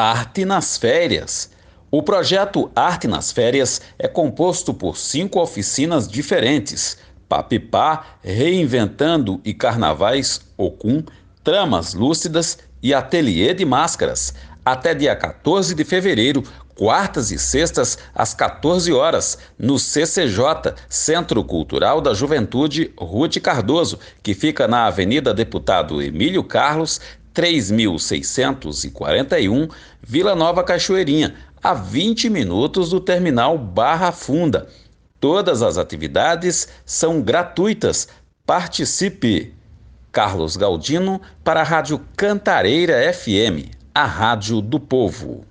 Arte nas Férias. O projeto Arte nas Férias é composto por cinco oficinas diferentes: Papipá, Reinventando e Carnavais Ocum, Tramas Lúcidas e Ateliê de Máscaras. Até dia 14 de fevereiro, quartas e sextas, às 14 horas, no CCJ, Centro Cultural da Juventude Ruth Cardoso, que fica na Avenida Deputado Emílio Carlos, 3641, Vila Nova Cachoeirinha, a 20 minutos do terminal Barra Funda. Todas as atividades são gratuitas. Participe! Carlos Galdino para a Rádio Cantareira FM, a rádio do povo.